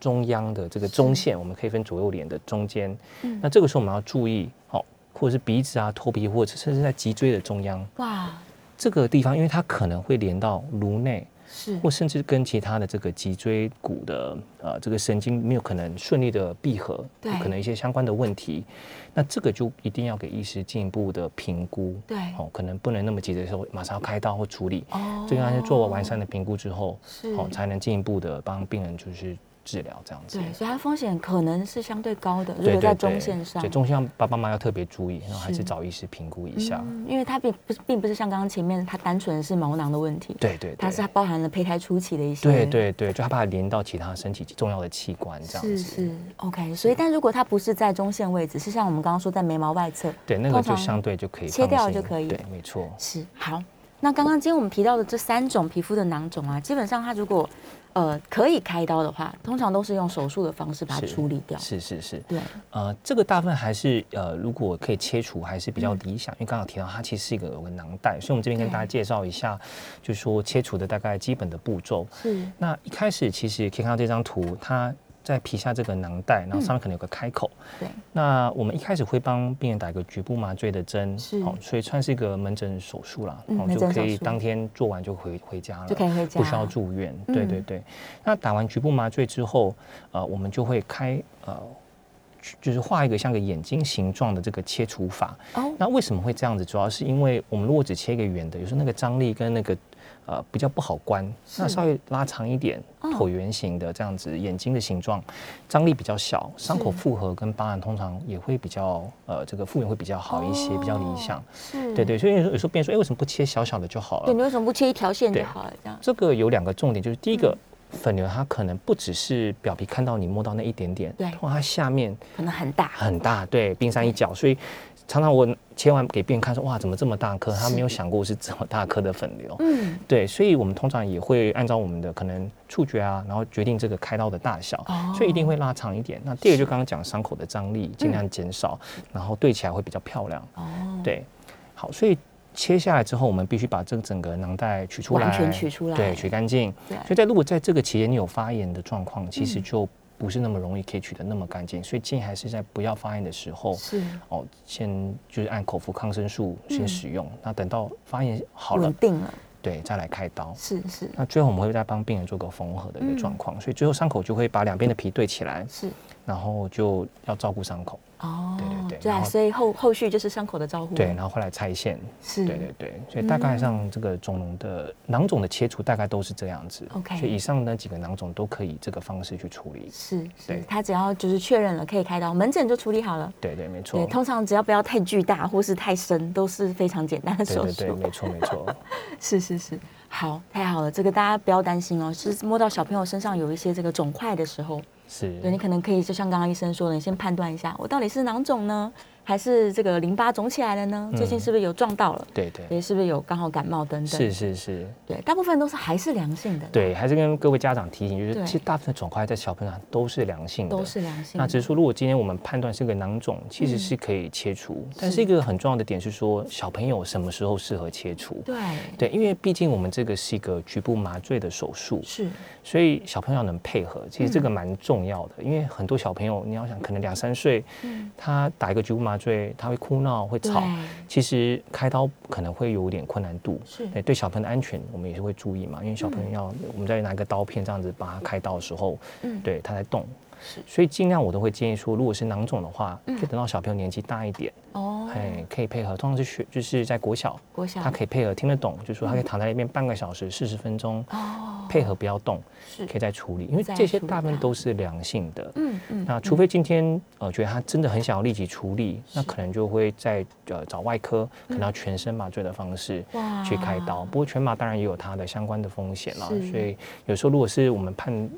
中央的这个中线，我们可以分左右脸的中间，嗯那这个时候我们要注意，哦，或者是鼻子啊、头皮，或者甚至在脊椎的中央哇，这个地方，因为它可能会连到颅内，是。或甚至跟其他的这个脊椎骨的呃这个神经没有可能顺利的闭合，对。可能一些相关的问题，那这个就一定要给医师进一步的评估，对。哦，可能不能那么急的时候马上要开刀或处理，哦。这个要先做完善的评估之后，是。哦，才能进一步的帮病人就是治疗这样子。对，所以它风险可能是相对高的，如果在中线上对，中线上爸爸妈妈要特别注意，然后还是是找医师评估一下。嗯因为它并不是并不是像刚刚前面它单纯是毛囊的问题，对对对，它是它包含了胚胎初期的一些，对对对，就他把它连到其他身体重要的器官这样子。是是 OK。所以但如果它不是在中线位置，是像我们刚刚说在眉毛外侧，对，那个就相对就可以切掉就可以对，没错。是好。那刚刚今天我们提到的这三种皮肤的囊肿啊，基本上它如果呃可以开刀的话，通常都是用手术的方式把它是处理掉。是是是，对，呃，这个大部分还是呃，如果可以切除，还是比较嗯理想，因为刚刚提到它其实是一个有个囊袋，所以我们这边跟大家介绍一下，就是说切除的大概基本的步骤。是那一开始其实可以看到这张图，它在皮下这个囊袋，然后上面可能有个开口。对，那我们一开始会帮病人打一个局部麻醉的针，是好，所以算是一个门诊手术啦，嗯哦就可以当天做完就回回家了，就可以回家不需要住院。对对嗯对。那打完局部麻醉之后，呃，我们就会开呃。就是画一个像个眼睛形状的这个切除法。哦，那为什么会这样子？主要是因为我们如果只切一个圆的，有时候那个张力跟那个呃比较不好关。那稍微拉长一点，哦椭圆形的这样子眼睛的形状，张力比较小，伤口是复合跟疤痕通常也会比较呃这个复原会比较好一些，比较理想。是，对对，所以有时候别人说，哎，为什么不切小小的就好了对，你为什么不切一条线就好了？这样这个有两个重点，就是第一个。嗯粉瘤它可能不只是表皮看到你摸到那一点点，对通常它下面可能很大，很大，对，冰山一角，所以常常我切完给病人看说，哇，怎么这么大颗？他没有想过是这么大颗的粉瘤。嗯，对，所以我们通常也会按照我们的可能触觉啊，然后决定这个开刀的大小，哦所以一定会拉长一点。那第二个就刚刚讲伤口的张力尽量减少，然后对起来会比较漂亮。哦，对，好，所以切下来之后，我们必须把这个整个囊袋取出来，完全取出来对，取干净。对所以在如果在这个期间你有发炎的状况，其实嗯就不是那么容易可以取得那么干净，所以建议还是在不要发炎的时候，是。哦，先就是按口服抗生素先嗯。使用，那等到发炎好了稳，定了，对，再来开刀。是是。那最后我们会再帮病人做个缝合的一个状况，所以最后伤口就会把两边的皮对起来，是然后就要照顾伤口，哦，对对对对啊，所以后后续就是伤口的照顾，对，然后后来拆线，是，对对对，所以大概上这个肿瘤的囊肿的切除大概都是这样子。OK 所以以上那几个囊肿都可以这个方式去处理，是是。对，他只要就是确认了可以开刀，门诊就处理好了。对对，没错。对，，通常只要不要太巨大或是太深，都是非常简单的手术。对对对，没错 没错，是是是，好，太好了，这个大家不要担心哦。是摸到小朋友身上有一些这个肿块的时候，是，对你可能可以就像刚刚医生说的，你先判断一下，我到底是囊肿呢，还是这个淋巴肿起来了呢？最近是不是有撞到了？对对，也是不是有刚好感冒等等？是是是，对，大部分都是还是良性的。对，还是跟各位家长提醒，就是其实大部分肿块在小朋友上都是良性的，都是良性的。那只是说，如果今天我们判断是个囊肿，其实是可以切除。但是一个很重要的点是说，小朋友什么时候适合切除？对对，因为毕竟我们这个是一个局部麻醉的手术，是所以小朋友能配合，其实这个蛮重要的。因为很多小朋友，你要想，可能两三岁，他打一个局部麻醉，他会哭闹、会吵，其实开刀可能会有点困难度。是。对，对小朋友的安全，我们也是会注意嘛。因为小朋友要我们在拿一个刀片这样子帮他开刀的时候，嗯。对他在动。是。所以尽量我都会建议说，如果是囊肿的话，可以等到小朋友年纪大一点，哦，哎，可以配合，通常是学就是在国小，国小。他可以配合听得懂，就是说他可以躺在那边半个小时、四十分钟，哦配合不要动，是。可以再处理，因为这些大部分都是良性的。嗯嗯那除非今天呃觉得他真的很想要立即处理，那可能就会在呃找外科，可能要全身麻醉的方式去开刀。不过全麻当然也有它的相关的风险啦，所以有时候如果是我们判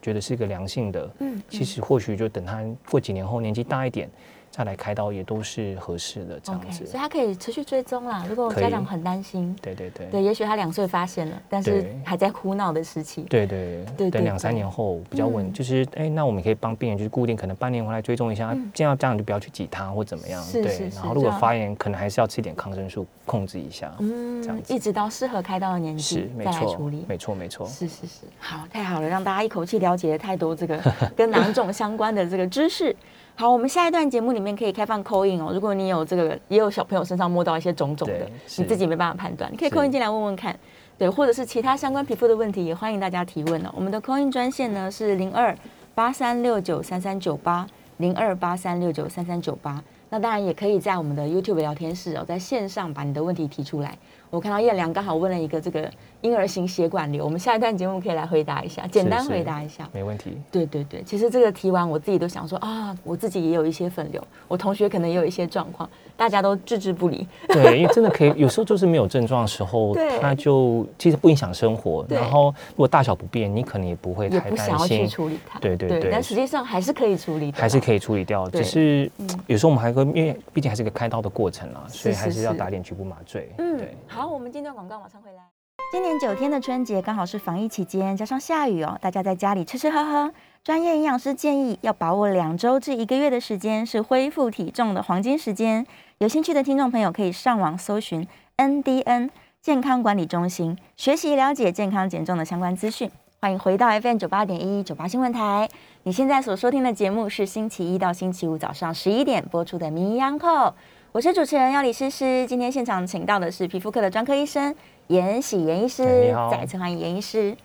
觉得是一个良性的，嗯。其实或许就等他过几年后年纪大一点再来开刀，也都是合适的这样子。所以他可以持续追踪啦。如果家长很担心，对对对对，也许他两岁发现了，但是对还在哭闹的时期。对对对对等两三年后比较稳，嗯就是哎，那我们可以帮病人就是固定可能半年回来追踪一下，尽量这样就不要去挤他或怎么样。对是是，是然后如果发炎，可能还是要吃一点抗生素控制一下。嗯这样子一直到适合开刀的年是纪再来处理，。没错没错。是是是，好，太好了，让大家一口气了解了太多这个跟囊肿相关的这个知识。好，我们下一段节目里面可以开放扣印哦。如果你有这个，也有小朋友身上摸到一些肿肿的你自己没办法判断，你可以是扣印进来问问看。对，或者是其他相关皮肤的问题，也欢迎大家提问哦。我们的扣印专线呢是零二八三六九三三九八零二八三六九三三九八。那当然也可以在我们的 YouTube 聊天室哦，在线上把你的问题提出来。我看到燕良刚好问了一个这个婴儿型血管瘤，我们下一段节目可以来回答一下，简单回答一下。没问题。对对对，其实这个提完，我自己都想说啊，我自己也有一些粉瘤，我同学可能也有一些状况，大家都置之不理。对，因为真的可以，有时候就是没有症状的时候 对，它就其实不影响生活。对然后如果大小不变，你可能也不会也太担不想要去心。处理它。对对对但实际上还是可以处理的，还是可以处理掉，只是嗯有时候我们还会，因为毕竟还是个开刀的过程啦，所以还是要打点局部麻醉。嗯对，，好，我们进段广告，马上回来。今年九天的春节刚好是防疫期间，加上下雨哦，大家在家里吃吃喝喝。专业营养师建议要把握两周至一个月的时间，是恢复体重的黄金时间。有兴趣的听众朋友可以上网搜寻 NDN 健康管理中心，学习了解健康减重的相关资讯。欢迎回到 FM 九八点一九八新闻台。你现在所收听的节目是星期一到星期五早上十一点播出的《名医央叩》，我是主持人要李诗诗。今天现场请到的是皮肤科的专科医生严喜严医哎师你，好再次欢迎严医师。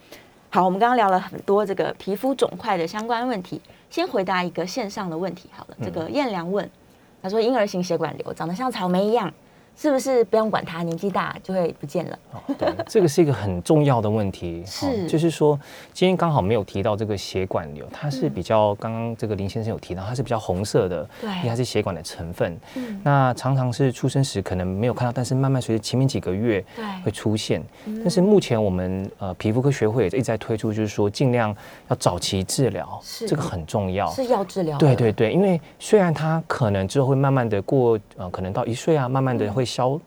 好，我们刚刚聊了很多这个皮肤肿块的相关问题，先回答一个线上的问题好了。这个燕良问，他说婴儿型血管瘤长得像草莓一样，是不是不用管它，年纪大就会不见了？哦对，这个是一个很重要的问题。是哦就是说今天刚好没有提到这个血管瘤，它是比较刚刚这个林先生有提到，它是比较红色的，对因为它是血管的成分。嗯那常常是出生时可能没有看到，但是慢慢随着前面几个月对会出现。但是目前我们呃皮肤科学会也一直在推出，就是说尽量要早期治疗是，这个很重要。是要治疗？对对对，因为虽然它可能之后会慢慢的过，呃，可能到一岁啊，慢慢的会消，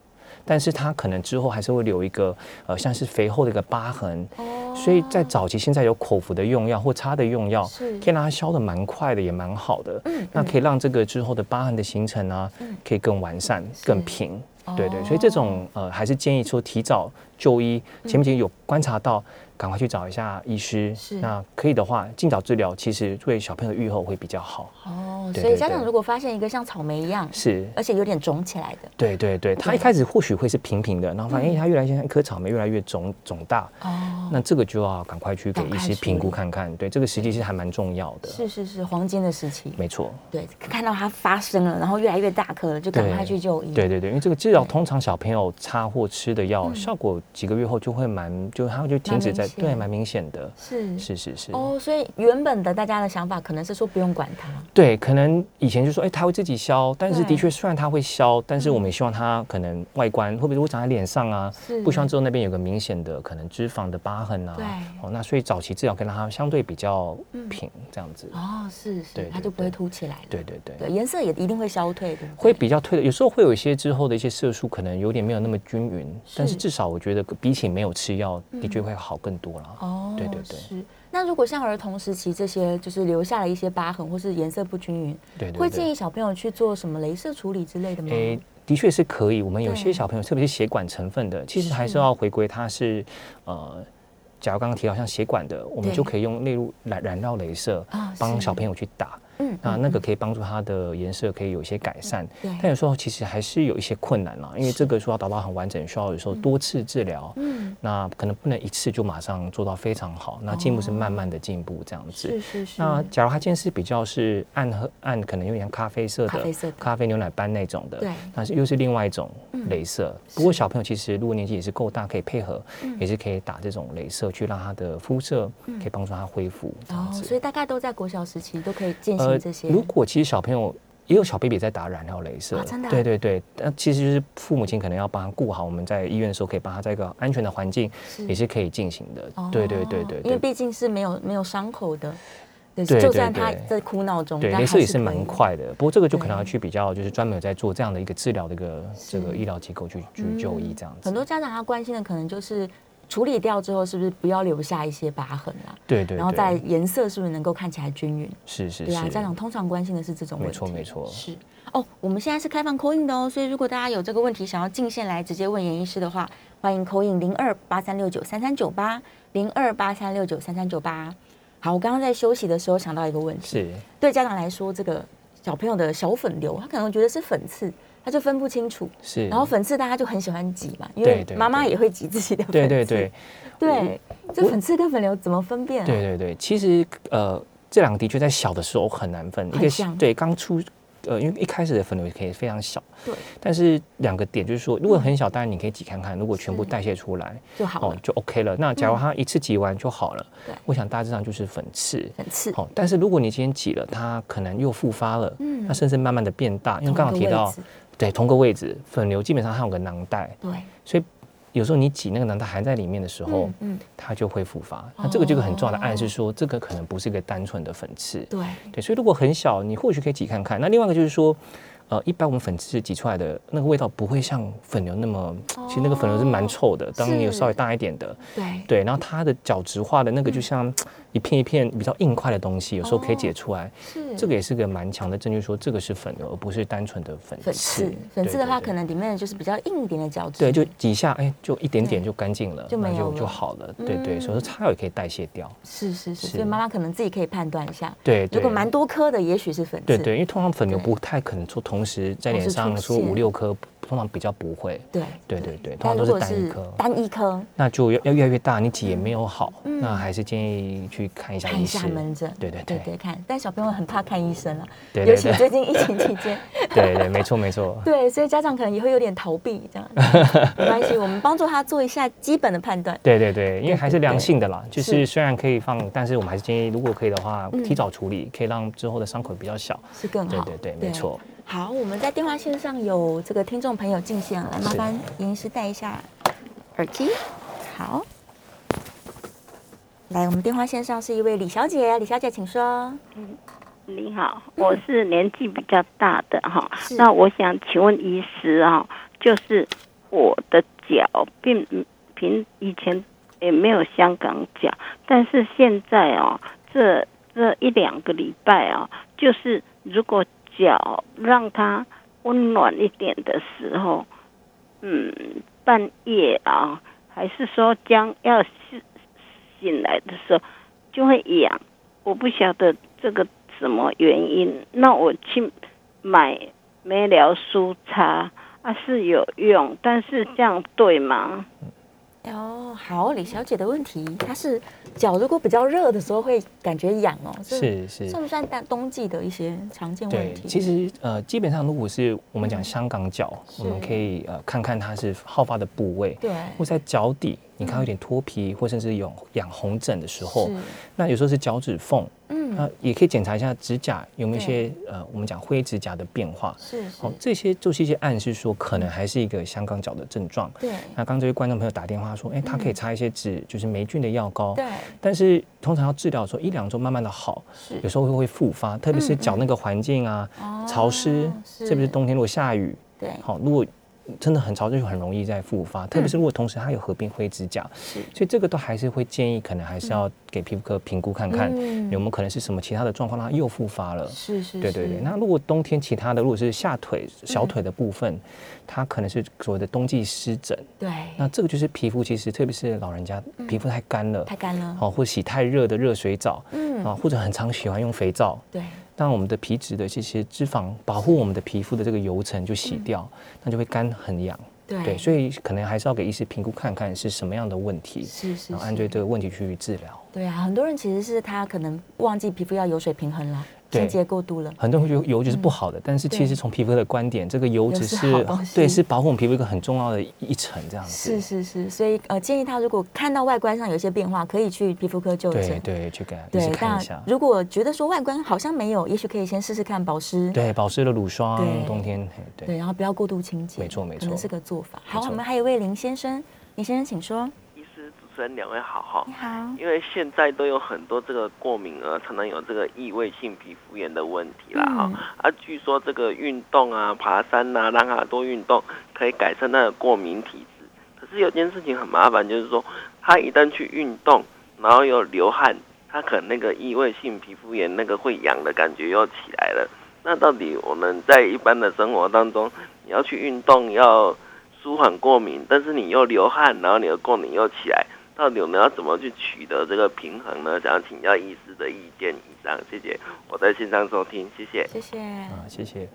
但是它可能之后还是会留一个呃，像是肥厚的一个疤痕。哦。所以在早期现在有口服的用药或擦的用药，是。可以让它消的蛮快的，也蛮好的。嗯那可以让这个之后的疤痕的形成啊，可以更完善、更平。对对，所以这种呃，还是建议说提早就医，前面已经有观察到，赶快去找一下医师是。那可以的话，尽早治疗，其实对小朋友的愈后会比较好。哦，所以家长如果发现一个像草莓一样，是，而且有点肿起来的，对对对，它一开始或许会是平平的，然后发现哎它越来越像一颗草莓，越来越肿肿大。哦，那这个就要赶快去给医师评估看看。对，这个时机是还蛮重要的。是是是黄金的时期，没错。对，看到它发生了，然后越来越大颗了，就赶快去就医。对对对，因为这个治疗通常小朋友擦或吃的药、效果几个月后就会蛮，就它就停止在，对，蛮明显的。是是是是，哦，所以原本的大家的想法可能是说不用管它，对，可能以前就说，哎、它会自己消，但是的确，虽然它会消，但是我们也希望它可能外观，会不会会长在脸上啊？是不希望之后那边有个明显的可能脂肪的疤痕啊。对哦，那所以早期治疗可以让它相对比较平，这样子。哦，是是，对对它就不会凸起来了。对对对。对，颜色也一定会消退的。会比较退的，有时候会有一些之后的一些色素可能有点没有那么均匀，但是至少我觉得比起没有吃药，的确会好更多了。哦，对对对是。那如果像儿童时期这些就是留下了一些疤痕或是颜色不均匀，对对对。会建议小朋友去做什么镭射处理之类的吗？诶，的确是可以。我们有些小朋友，特别是血管成分的，其实还是要回归它是呃。假如刚刚提到像血管的，我们就可以用内入染染料镭射帮小朋友去打，嗯那那个可以帮助它的颜色可以有一些改善。对。但有时候其实还是有一些困难啦，因为这个说要达到很完整，需要有时候多次治疗。嗯，那可能不能一次就马上做到非常好，那进步是慢慢的进步这样子。是是是。那假如他今天是比较是暗喝暗，可能有点咖啡色的咖啡色咖啡牛奶斑那种的，对。嗯那是又是另外一种镭射。不过小朋友其实如果年纪也是够大，可以配合，嗯。也是可以打这种镭射去让他的肤色可以帮助他恢复哦，所以大概都在国小时期都可以进呃行这些。如果其实小朋友。也有小 baby 在打染料镭射，啊真的啊对对对，那其实就是父母亲可能要帮他顾好，我们在医院的时候可以帮他在一个安全的环境，也是可以进行的。哦对对对对对，因为毕竟是没有没有伤口的，就算他在哭闹中，对，镭射也是蛮。快的，不过这个就可能要去比较，就是专门有在做这样的一个治疗的一个这个医疗机构去去就医这样子。很多家长他关心的可能就是处理掉之后，是不是不要留下一些疤痕啦？对对，然后对再颜色是不是能够看起来均匀？是是对啊，家长通常关心的是这种问没题。错没错是哦，我们现在是开放 call in 的哦，所以如果大家有这个问题想要进线来直接问严医师的话，欢迎 call in 零二八三六九三三九八零二八三六九三三九八。好，我刚刚在休息的时候想到一个问题，是对家长来说，这个小朋友的小粉瘤，他可能觉得是粉刺，他就分不清楚。是，然后粉刺大家就很喜欢挤嘛，因为妈妈也会挤自己的粉刺。对对对对，这粉刺跟粉瘤怎么分辨啊？对对对，其实呃，这两个的确在小的时候很难分，一个对刚出。呃，因为一开始的粉瘤可以非常小，对，但是两个点就是说，如果很小，当然你可以挤看看，如果全部代谢出来，就好就 OK 了。那假如它一次挤完就好了，对我想大致上就是粉刺。粉刺。好、但是如果你今天挤了，它可能又复发了，嗯那甚至慢慢的变大，因为刚刚好提到对同个位置，粉瘤基本上它有个囊袋，对，所以有时候你挤那个囊袋还在里面的时候，嗯嗯，它就会复发。那这个就是很重要的暗哦示说，这个可能不是一个单纯的粉刺。对，对，所以如果很小，你或许可以挤看看。那另外一个就是说。呃，一般我们粉刺挤出来的那个味道不会像粉瘤那么，其实那个粉瘤是蛮臭的。当你有稍微大一点的，对，对，然后它的角质化的那个就像一片一片比较硬块的东西，有时候可以解出来。是这个也是个蛮强的证据，说这个是粉瘤，而不是单纯的粉粉刺刺。粉刺的话，可能里面就是比较硬一点的角质。对，就几下，哎，就一点点就干净了，那就就没有了就好了。对对，所以说嗯擦药也可以代谢掉。是是是，是所以妈妈可能自己可以判断一下。对，对如果蛮多颗的，也许是粉刺。对对，因为通常粉瘤不太可能说同时在脸上说五六颗，通常比较不会。对对对对，通常都是单一颗，单一颗，那就要要越来越大，你挤也没有好，嗯那还是建议去看一下看一医师。下门诊。对对对对对，看。但小朋友很怕看医生啊，对对对尤其最近疫情期间。对对，没错没错。对，所以家长可能也会有点逃避，这样 没关系，我们帮助他做一下基本的判断。对对对，因为还是良性的啦，就是是虽然可以放，但是我们还是建议，如果可以的话，嗯提早处理，可以让之后的伤口比较小。是更好。对对对，没错。好，我们在电话线上有这个听众朋友进线了，来麻是烦严医师戴一下耳机。好，来，我们电话线上是一位李小姐，李小姐请说。你好，我是年纪比较大的哈是，那我想请问医师啊，就是我的脚并平以前也没有香港脚，但是现在哦，这这一两个礼拜啊，就是如果脚让它温暖一点的时候，嗯，半夜啊，还是说将要醒醒来的时候就会痒，我不晓得这个什么原因。那我去买梅疗舒擦啊是有用，但是这样对吗？哦，好，李小姐的问题，她是脚如果比较热的时候会感觉痒哦，是是。算不算大冬季的一些常见问，题？其实呃，基本上如果是我们讲香港脚，是我们可以呃看看它是好发的部位，对，或在脚底，你看到有点脱皮，或甚至有痒红疹的时候，那有时候是脚趾缝，嗯，那也可以检查一下指甲有没有一些呃我们讲灰指甲的变化。是是好，，这些就是一些暗示说，可能还是一个香港脚的症状。对那刚这位观众朋友打电话说，哎、他可以擦一些止就是霉菌的药膏，对，但是通常要治疗的时候一两周慢慢的好，是有时候会会复发，特别是脚那个环境啊，哦潮湿，是特别是冬天如果下雨，对，好，如果真的很潮，就很容易再复发，特别是如果同时它有合并灰指甲，是。所以这个都还是会建议，可能还是要给皮肤科评估看看，嗯。有没有可能是什么其他的状况让它又复发了。是是，对对对，是那如果冬天其他的，如果是下腿、小腿的部分，它可能是所谓的冬季湿疹，对，那这个就是皮肤其实特别是老人家皮肤太干了，太干了，哦，或洗太热的热水澡，嗯。啊，或者很常喜欢用肥皂，对，让我们的皮脂的这些脂肪保护我们的皮肤的这个油层就洗掉，那就会干很痒。嗯对对，所以可能还是要给医师评估看看是什么样的问题，是是然后按照，这个问题去治疗。对啊，很多人其实是他可能忘记皮肤要油水平衡了，对清洁过度了，很多人会觉得油脂是不好的，但是其对实从皮肤的观点，这个油脂是对是保护我们皮肤一个很重要的一层，这样子。是是是，所以呃建议他如果看到外观上有一些变化，可以去皮肤科就诊对。对，去给医师对，一下。如果觉得说外观好像没有，也许可以先试试看保湿。对，保湿的乳霜，冬天嘿对对，然后不要过度清洁，没错没错可能是个做法。好，我们还有一位林先生，林先生请说。医师、主持人两位好哈你。好，因为现在都有很多这个过敏儿，常常有这个异位性皮肤炎的问题啦哈、嗯啊，据说这个运动啊、爬山呐、让他多运动，可以改善他的过敏体质。可是有件事情很麻烦，就是说他一旦去运动，然后又流汗，他可能那个异位性皮肤炎那个会痒的感觉又起来了。那到底我们在一般的生活当中，你要去运动，要舒缓过敏，但是你又流汗，然后你的过敏又起来，到底我们要怎么去取得这个平衡呢？想要请教医师的意见。以上，谢谢。我在线上收听，谢谢。谢谢。啊，谢谢。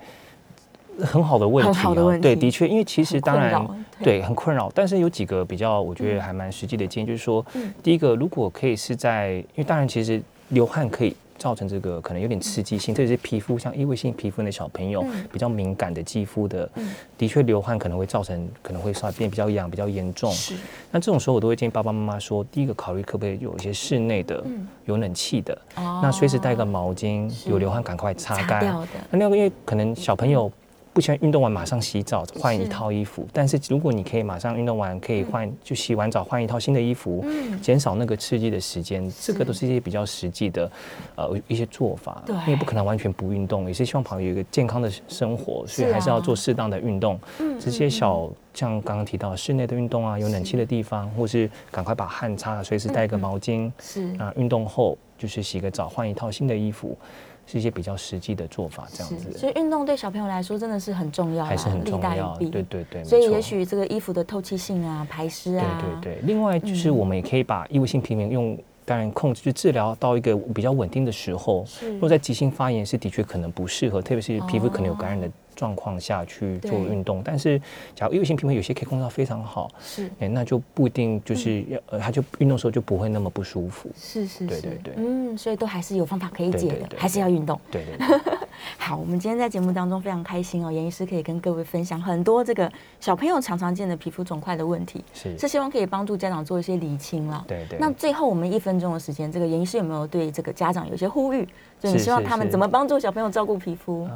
很好的问题、哦，很好的问题对，的确，因为其实当然对很困扰，但是有几个比较，我觉得还蛮实际的建议，就是说，嗯第一个，如果可以是在，因为当然其实流汗可以造成这个可能有点刺激性，特别是皮肤像异位性皮肤的小朋友、嗯。比较敏感的肌肤的，嗯。的确流汗可能会造成可能会稍微变比较痒、比较严重。是，那这种时候，我都会建议爸爸妈妈说，第一个考虑可不可以有一些室内的、嗯。有冷气的，哦。那随时带个毛巾，有流汗赶快擦擦干。那另外一个，因为可能小朋友不喜欢运动完马上洗澡换一套衣服，但是如果你可以马上运动完可以换，就洗完澡换一套新的衣服，嗯。减少那个刺激的时间，这个都是。一些比较实际的呃一些做法。对。因为不可能完全不运动，也是希望朋友有一个健康的生活，所以还是要做适当的运动。嗯这些小像刚刚提到室内的运动啊，有冷气的地方，或是赶快把汗擦了，随时带个毛巾。是。啊，运动后就是洗个澡，换一套新的衣服，是一些比较实际的做法，这样，子所以运动对小朋友来说真的是很重要啦，还是很重要。对对对，所以也许这个衣服的透气性啊、排湿啊，对对对。另外就是嗯我们也可以把异位性皮炎用。当然，控制去治疗到一个比较稳定的时候，是如果在急性发炎是的确可能不适合，特别是皮肤可能有感染的状况下去做对运动。但是，假如异位性皮肤有些可以控制到非常好，是哎，那就不一定就是嗯要，呃，他就运动的时候就不会那么不舒服。是是是，对对对嗯，所以都还是有方法可以解的，对对对还是要运动。对对对，好，我们今天在节目当中非常开心哦，严医师可以跟各位分享很多这个小朋友常常见的皮肤肿块的问题，是，是希望可以帮助家长做一些理清了。对对。那最后我们一分钟的时间，这个严医师有没有对这个家长有一些呼吁？就你是希望他们怎么帮助小朋友照顾皮肤？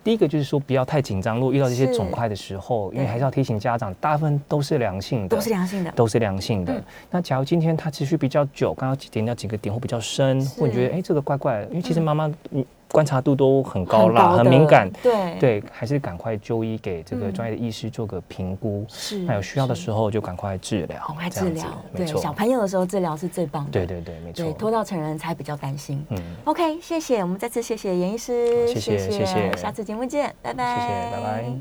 呃，第一个就是说不要太紧张，如果遇到这些肿块的时候，因为还是要提醒家长，大部分都是良性的，都是良性的，都是良性的。嗯。那假如今天它持续比较久，刚刚点掉几个点或比较深，是。或你觉得哎这个怪怪的，因为其实嗯。妈妈嗯观察度都很高啦，的很敏感。对对，还是赶快就医给这个嗯专业的医师做个评估，是那有需要的时候候就赶快治疗，赶快治疗。对，小朋友的时候治疗是最棒的。对对对，没错对，，拖到成人才比较担心。嗯，OK，谢谢，我们再次谢谢严医师，好谢谢谢谢下次节目见，拜拜，谢谢，拜拜。